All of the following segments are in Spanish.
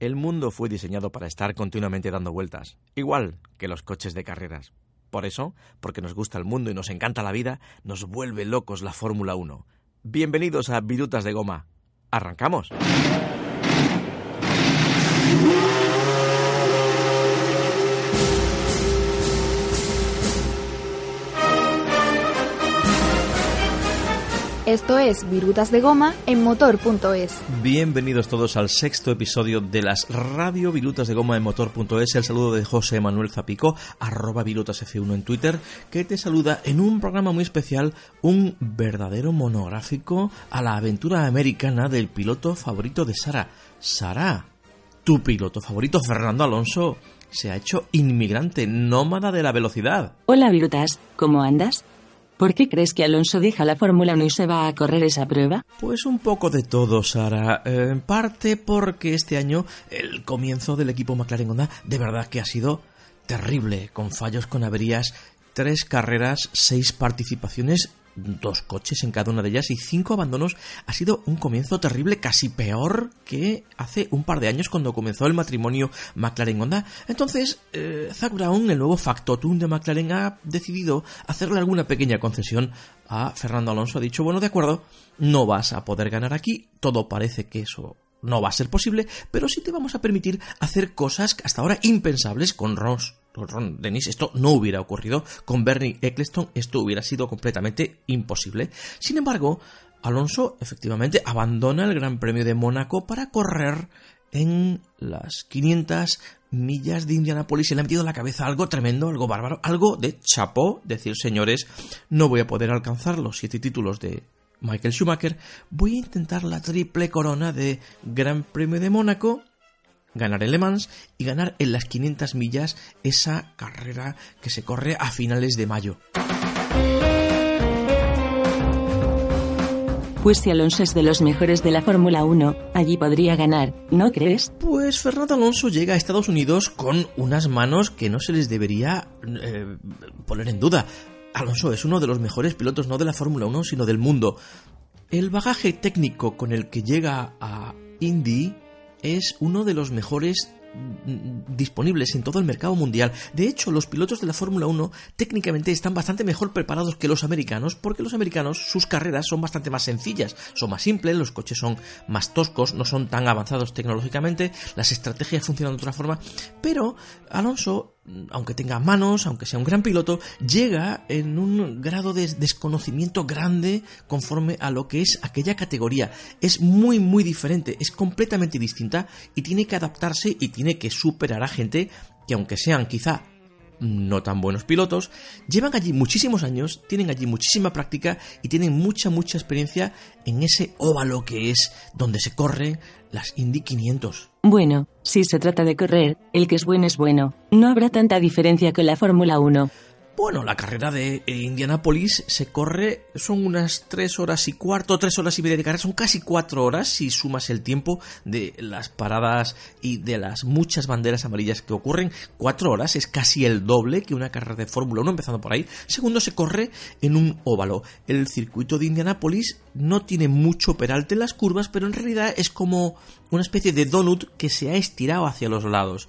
El mundo fue diseñado para estar continuamente dando vueltas, igual que los coches de carreras. Por eso, porque nos gusta el mundo y nos encanta la vida, nos vuelve locos la Fórmula 1. Bienvenidos a Virutas de Goma. ¡Arrancamos! Esto es Virutas de Goma en motor.es. Bienvenidos todos al sexto episodio de las Radio Virutas de Goma en motor.es. El saludo de José Manuel Zapico, arroba virutasf1 en Twitter, que te saluda en un programa muy especial, un verdadero monográfico a la aventura americana del piloto favorito de Sara. Sara, tu piloto favorito, Fernando Alonso, se ha hecho inmigrante, nómada de la velocidad. Hola Virutas, ¿cómo andas? ¿Por qué crees que Alonso deja la Fórmula 1 y se va a correr esa prueba? Pues un poco de todo, Sara. Eh, en parte porque este año el comienzo del equipo McLaren Honda de verdad que ha sido terrible, con fallos, con averías, tres carreras, seis participaciones dos coches en cada una de ellas y cinco abandonos ha sido un comienzo terrible, casi peor que hace un par de años cuando comenzó el matrimonio McLaren-Honda. Entonces, eh, Zach Brown, el nuevo factotum de McLaren, ha decidido hacerle alguna pequeña concesión a Fernando Alonso. Ha dicho, bueno, de acuerdo, no vas a poder ganar aquí, todo parece que eso no va a ser posible, pero sí te vamos a permitir hacer cosas hasta ahora impensables con Ross Ron Dennis, esto no hubiera ocurrido. Con Bernie Eccleston esto hubiera sido completamente imposible. Sin embargo, Alonso efectivamente abandona el Gran Premio de Mónaco para correr en las 500 millas de Indianápolis y le ha metido la cabeza algo tremendo, algo bárbaro, algo de chapó, decir señores, no voy a poder alcanzar los siete títulos de Michael Schumacher, voy a intentar la triple corona de Gran Premio de Mónaco ganar el Le Mans y ganar en las 500 millas esa carrera que se corre a finales de mayo. Pues si Alonso es de los mejores de la Fórmula 1, allí podría ganar, ¿no crees? Pues Fernando Alonso llega a Estados Unidos con unas manos que no se les debería eh, poner en duda. Alonso es uno de los mejores pilotos no de la Fórmula 1, sino del mundo. El bagaje técnico con el que llega a Indy es uno de los mejores mm, disponibles en todo el mercado mundial. De hecho, los pilotos de la Fórmula 1 técnicamente están bastante mejor preparados que los americanos porque los americanos sus carreras son bastante más sencillas, son más simples, los coches son más toscos, no son tan avanzados tecnológicamente, las estrategias funcionan de otra forma, pero Alonso aunque tenga manos, aunque sea un gran piloto, llega en un grado de desconocimiento grande conforme a lo que es aquella categoría. Es muy, muy diferente, es completamente distinta y tiene que adaptarse y tiene que superar a gente que aunque sean quizá no tan buenos pilotos, llevan allí muchísimos años, tienen allí muchísima práctica y tienen mucha, mucha experiencia en ese óvalo que es donde se corren las Indy 500. Bueno, si se trata de correr, el que es bueno es bueno. No habrá tanta diferencia con la Fórmula 1. Bueno, la carrera de eh, Indianapolis se corre, son unas tres horas y cuarto, tres horas y media de carrera, son casi cuatro horas si sumas el tiempo de las paradas y de las muchas banderas amarillas que ocurren. Cuatro horas es casi el doble que una carrera de Fórmula 1, empezando por ahí. Segundo, se corre en un óvalo. El circuito de Indianapolis no tiene mucho peralte en las curvas, pero en realidad es como una especie de donut que se ha estirado hacia los lados.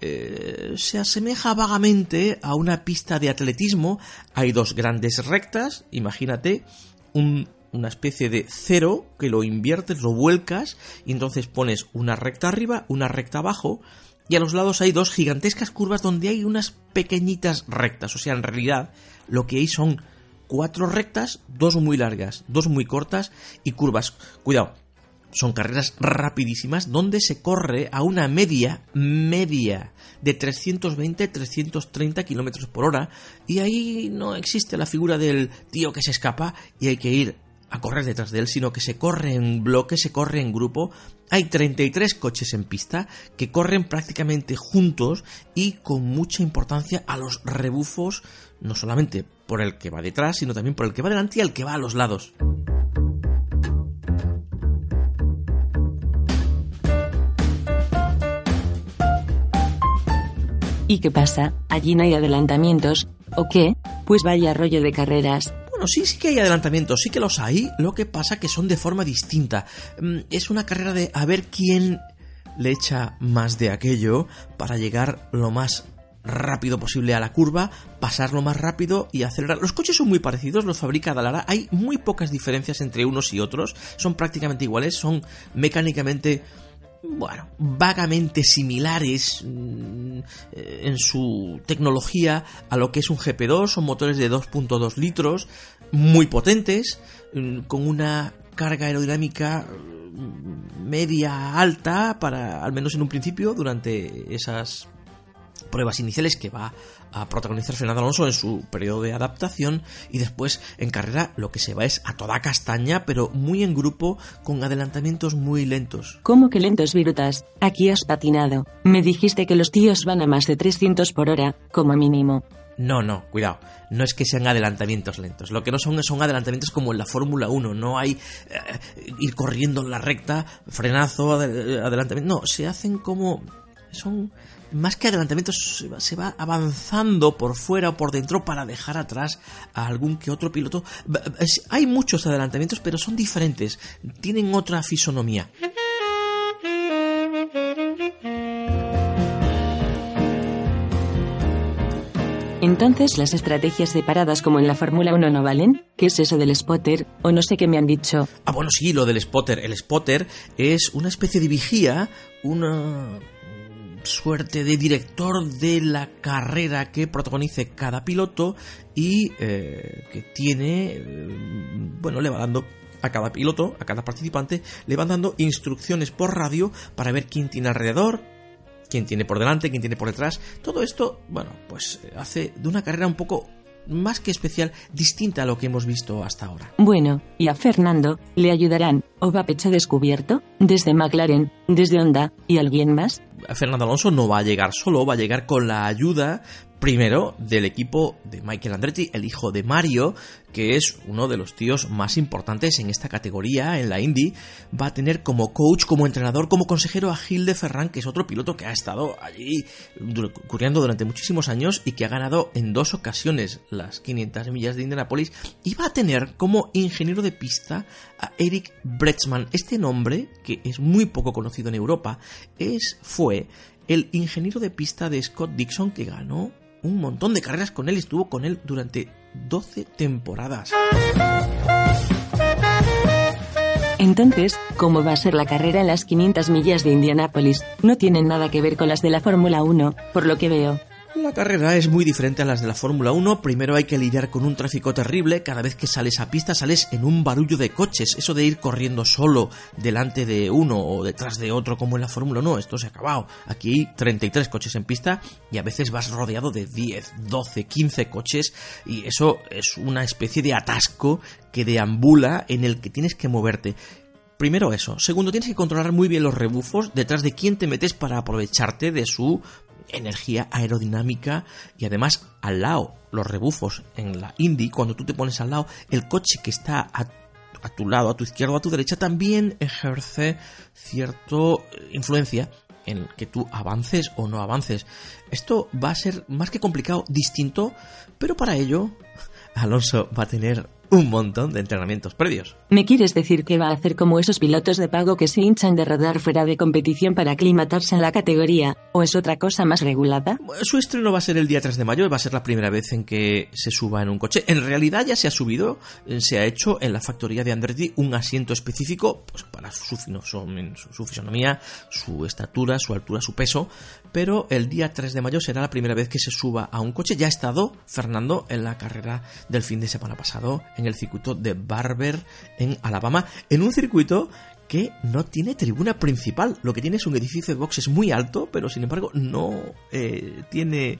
Eh, se asemeja vagamente a una pista de atletismo. Hay dos grandes rectas, imagínate, una especie de cero que lo inviertes, lo vuelcas y entonces pones una recta arriba, una recta abajo y a los lados hay dos gigantescas curvas donde hay unas pequeñitas rectas. O sea, en realidad lo que hay son cuatro rectas, dos muy largas, dos muy cortas y curvas. Cuidado, son carreras rapidísimas donde se corre a una media, media de 320-330 kilómetros por hora y ahí no existe la figura del tío que se escapa y hay que ir a correr detrás de él, sino que se corre en bloque, se corre en grupo. Hay 33 coches en pista que corren prácticamente juntos y con mucha importancia a los rebufos, no solamente por el que va detrás, sino también por el que va delante y el que va a los lados. ¿Y qué pasa? ¿Allí no hay adelantamientos? ¿O qué? Pues vaya rollo de carreras. Bueno, sí, sí que hay adelantamientos, sí que los hay, lo que pasa que son de forma distinta. Mm, Es una carrera de a ver quién le echa más de aquello para llegar lo más rápido posible a la curva, pasarlo más rápido y acelerar. Los coches son muy parecidos, los fabrica Dalara, hay muy pocas diferencias entre unos y otros, son prácticamente iguales, son mecánicamente bueno, vagamente similares mm, en su tecnología a lo que es un GP2, son motores de 2.2 litros, muy potentes, mm, con una carga aerodinámica mm, media alta para al menos en un principio durante esas pruebas iniciales que va a protagonizar Fernando Alonso en su periodo de adaptación y después en carrera lo que se va es a toda castaña pero muy en grupo con adelantamientos muy lentos. ¿Cómo que lentos virutas? Aquí has patinado. Me dijiste que los tíos van a más de 300 por hora, como mínimo. No, no, cuidado. No es que sean adelantamientos lentos. Lo que no son son adelantamientos como en la Fórmula 1. No hay eh, ir corriendo en la recta, frenazo, adel- adelantamiento. No, se hacen como... Son más que adelantamientos, se va, avanzando por fuera o por dentro para dejar atrás a algún que otro piloto. Hay muchos adelantamientos, pero son diferentes. Tienen otra fisonomía. Entonces las estrategias de paradas como en la Fórmula 1 no valen? ¿Qué es eso del spotter? O no sé qué me han dicho. Ah, bueno, sí, lo del spotter. El spotter es una especie de vigía, una suerte de director de la carrera que protagonice cada piloto y eh, que tiene, eh, bueno, le va dando a cada piloto, a cada participante, le van dando instrucciones por radio para ver quién tiene alrededor, quién tiene por delante, quién tiene por detrás. Todo esto, bueno, pues eh, hace de una carrera un poco más que especial, distinta a lo que hemos visto hasta ahora. Bueno, y a Fernando, ¿le ayudarán? ¿O va pecho descubierto? ¿Desde McLaren? ¿Desde Honda? ¿Y alguien más? Fernando Alonso no va a llegar solo, va a llegar con la ayuda primero del equipo de Michael Andretti, el hijo de Mario, que es uno de los tíos más importantes en esta categoría, en la Indy. Va a tener como coach, como entrenador, como consejero a Gil de Ferran, que es otro piloto que ha estado allí corriendo durante muchísimos años y que ha ganado en dos ocasiones las 500 millas de Indianapolis. Y va a tener como ingeniero de pista a Eric Bretzman. Este nombre, que es muy poco conocido en Europa, es, fue el ingeniero de pista de Scott Dixon que ganó un montón de carreras con él y estuvo con él durante 12 temporadas. Entonces, ¿cómo va a ser la carrera en las 500 millas de Indianápolis? No tienen nada que ver con las de la Fórmula 1, por lo que veo. La carrera es muy diferente a las de la Fórmula 1. Primero hay que lidiar con un tráfico terrible. Cada vez que sales a pista sales en un barullo de coches. Eso de ir corriendo solo delante de uno o detrás de otro como en la Fórmula 1, esto se ha acabado. Aquí hay 33 coches en pista y a veces vas rodeado de 10, 12, 15 coches y eso es una especie de atasco que deambula en el que tienes que moverte. Primero eso. Segundo, tienes que controlar muy bien los rebufos detrás de quién te metes para aprovecharte de su energía aerodinámica y además al lado, los rebufos en la Indy, cuando tú te pones al lado, el coche que está a, a tu lado, a tu izquierda o a tu derecha, también ejerce cierta influencia en que tú avances o no avances. Esto va a ser más que complicado, distinto, pero para ello Alonso va a tener un montón de entrenamientos previos. ¿Me quieres decir que va a hacer como esos pilotos de pago que se hinchan de rodar fuera de competición para aclimatarse en la categoría? ¿O es otra cosa más regulada? Su estreno va a ser el día 3 de mayo, va a ser la primera vez en que se suba en un coche. En realidad ya se ha subido, eh, se ha hecho en la factoría de Andretti un asiento específico pues, para su, fino- su, su fisonomía, su estatura, su altura, su peso. Pero el día 3 de mayo será la primera vez que se suba a un coche. Ya ha estado Fernando en la carrera del fin de semana pasado en el circuito de Barber en Alabama, en un circuito que no tiene tribuna principal. Lo que tiene es un edificio de boxes muy alto, pero sin embargo no eh, tiene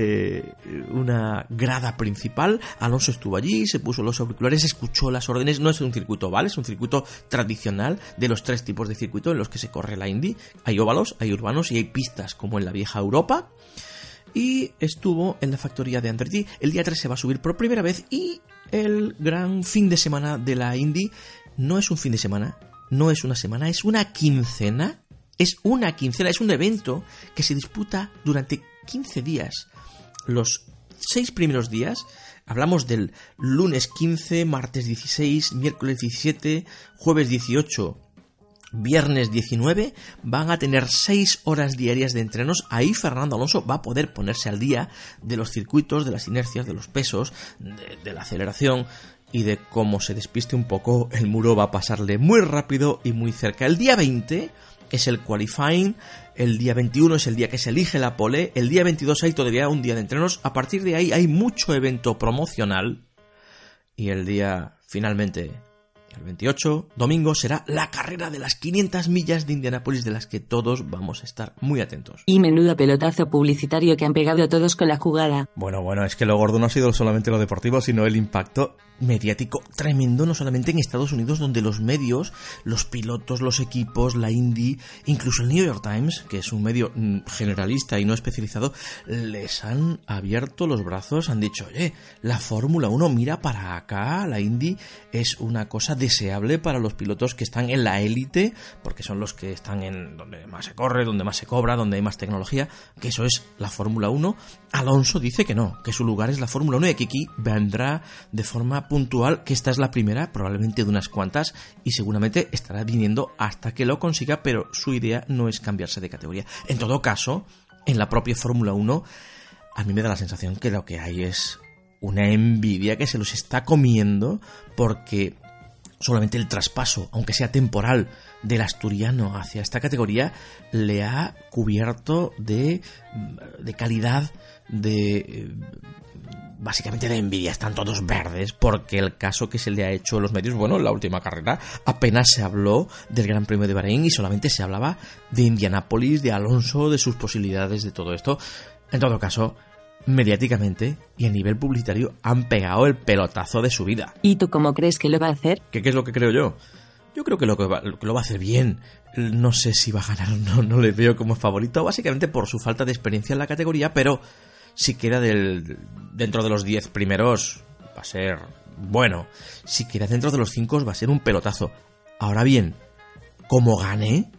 eh, una grada principal. Alonso estuvo allí, se puso los auriculares, escuchó las órdenes. No es un circuito oval, es un circuito tradicional de los tres tipos de circuito en los que se corre la Indy. Hay óvalos, hay urbanos y hay pistas como en la vieja Europa. Y estuvo en la factoría de Andretti. El día 3 se va a subir por primera vez y el gran fin de semana de la Indy no es un fin de semana, no es una semana, es una quincena. Es una quincena, es un evento que se disputa durante 15 días. Los seis primeros días, hablamos del lunes 15, martes 16, miércoles 17, jueves 18, viernes 19, van a tener 6 horas diarias de entrenos. Ahí Fernando Alonso va a poder ponerse al día de los circuitos, de las inercias, de los pesos, de, de la aceleración, y de cómo se despiste un poco, el muro va a pasarle muy rápido y muy cerca. El día 20 es el qualifying, el día 21 es el día que se elige la pole, el día 22 hay todavía un día de entrenos, a partir de ahí hay mucho evento promocional y el día finalmente el 28, domingo, será la carrera de las 500 millas de Indianápolis de las que todos vamos a estar muy atentos. Y menudo pelotazo publicitario que han pegado todos con la jugada. Bueno, bueno, es que lo gordo no ha sido solamente lo deportivo, sino el impacto mediático tremendo, no solamente en Estados Unidos, donde los medios, los pilotos, los equipos, la Indy, incluso el New York Times, que es un medio mm, generalista y no especializado, les han abierto los brazos, han dicho, oye, la Fórmula 1 mira para acá, la Indy es una cosa deseable para los pilotos que están en la élite, porque son los que están en donde más se corre, donde más se cobra, donde hay más tecnología, que eso es la Fórmula 1. Alonso dice que no, que su lugar es la Fórmula 1 y que aquí vendrá de forma puntual, que esta es la primera, probablemente de unas cuantas, y seguramente estará viniendo hasta que lo consiga, pero su idea no es cambiarse de categoría. En todo caso, en la propia Fórmula 1, a mí me da la sensación que lo que hay es una envidia que se los está comiendo porque solamente el traspaso, aunque sea temporal, del asturiano hacia esta categoría le ha cubierto de, de calidad, de básicamente de envidia, están todos verdes porque el caso que se le ha hecho a los medios, bueno, en la última carrera apenas se habló del Gran Premio de Bahrein y solamente se hablaba de Indianápolis, de Alonso, de sus posibilidades, de todo esto. En todo caso, mediáticamente y a nivel publicitario han pegado el pelotazo de su vida. ¿Y tú cómo crees que lo va a hacer? ¿Qué, qué es lo que creo yo? Yo creo que lo, que va, lo va a hacer bien. No sé si va a ganar o no, no le veo como favorito, básicamente por su falta de experiencia en la categoría, pero si queda del, dentro de los 10 primeros va a ser bueno. Si queda dentro de los 5 va a ser un pelotazo. Ahora bien, como gane,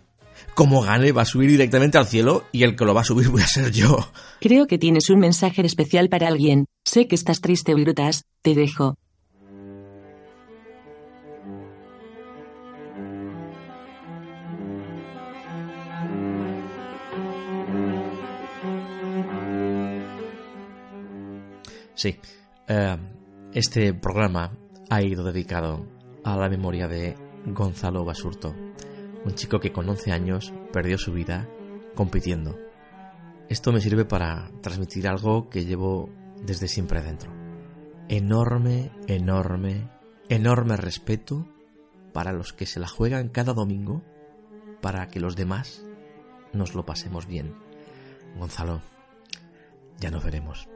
como gane va a subir directamente al cielo y el que lo va a subir voy a ser yo. Creo que tienes un mensaje especial para alguien. Sé que estás triste, Brutas. Te dejo. Sí, eh, este programa ha ido dedicado a la memoria de Gonzalo Basurto, un chico que con 11 años perdió su vida compitiendo. Esto me sirve para transmitir algo que llevo desde siempre dentro. Enorme, enorme, enorme respeto para los que se la juegan cada domingo para que los demás nos lo pasemos bien. Gonzalo, ya nos veremos.